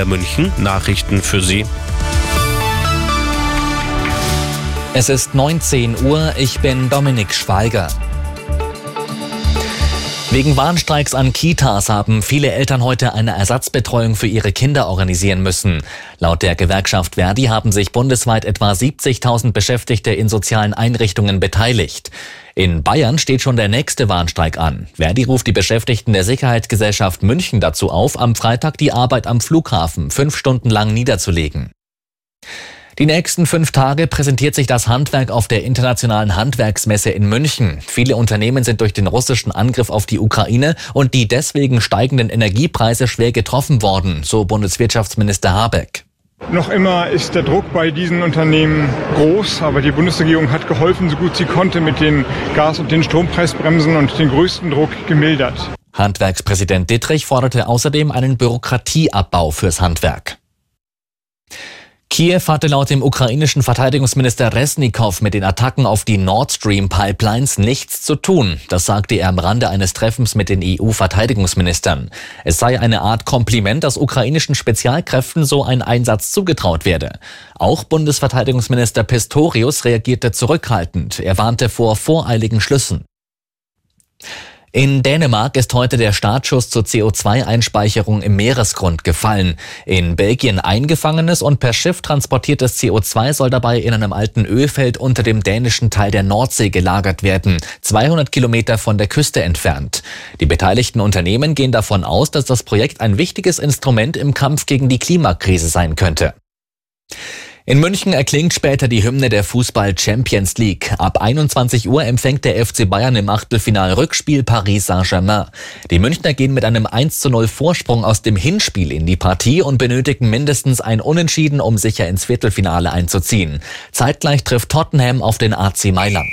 Welle München Nachrichten für Sie. Es ist 19 Uhr, ich bin Dominik Schweiger. Wegen Warnstreiks an Kitas haben viele Eltern heute eine Ersatzbetreuung für ihre Kinder organisieren müssen. Laut der Gewerkschaft Verdi haben sich bundesweit etwa 70.000 Beschäftigte in sozialen Einrichtungen beteiligt. In Bayern steht schon der nächste Warnstreik an. Verdi ruft die Beschäftigten der Sicherheitsgesellschaft München dazu auf, am Freitag die Arbeit am Flughafen fünf Stunden lang niederzulegen. Die nächsten fünf Tage präsentiert sich das Handwerk auf der Internationalen Handwerksmesse in München. Viele Unternehmen sind durch den russischen Angriff auf die Ukraine und die deswegen steigenden Energiepreise schwer getroffen worden, so Bundeswirtschaftsminister Habeck. Noch immer ist der Druck bei diesen Unternehmen groß, aber die Bundesregierung hat geholfen, so gut sie konnte, mit den Gas- und den Strompreisbremsen und den größten Druck gemildert. Handwerkspräsident Dittrich forderte außerdem einen Bürokratieabbau fürs Handwerk. Kiew hatte laut dem ukrainischen Verteidigungsminister Resnikow mit den Attacken auf die Nord Stream Pipelines nichts zu tun. Das sagte er am Rande eines Treffens mit den EU-Verteidigungsministern. Es sei eine Art Kompliment, dass ukrainischen Spezialkräften so ein Einsatz zugetraut werde. Auch Bundesverteidigungsminister Pistorius reagierte zurückhaltend. Er warnte vor voreiligen Schlüssen. In Dänemark ist heute der Startschuss zur CO2-Einspeicherung im Meeresgrund gefallen. In Belgien eingefangenes und per Schiff transportiertes CO2 soll dabei in einem alten Ölfeld unter dem dänischen Teil der Nordsee gelagert werden, 200 Kilometer von der Küste entfernt. Die beteiligten Unternehmen gehen davon aus, dass das Projekt ein wichtiges Instrument im Kampf gegen die Klimakrise sein könnte. In München erklingt später die Hymne der Fußball Champions League. Ab 21 Uhr empfängt der FC Bayern im Achtelfinal Rückspiel Paris Saint-Germain. Die Münchner gehen mit einem 1 zu 0 Vorsprung aus dem Hinspiel in die Partie und benötigen mindestens ein Unentschieden, um sicher ins Viertelfinale einzuziehen. Zeitgleich trifft Tottenham auf den AC Mailand.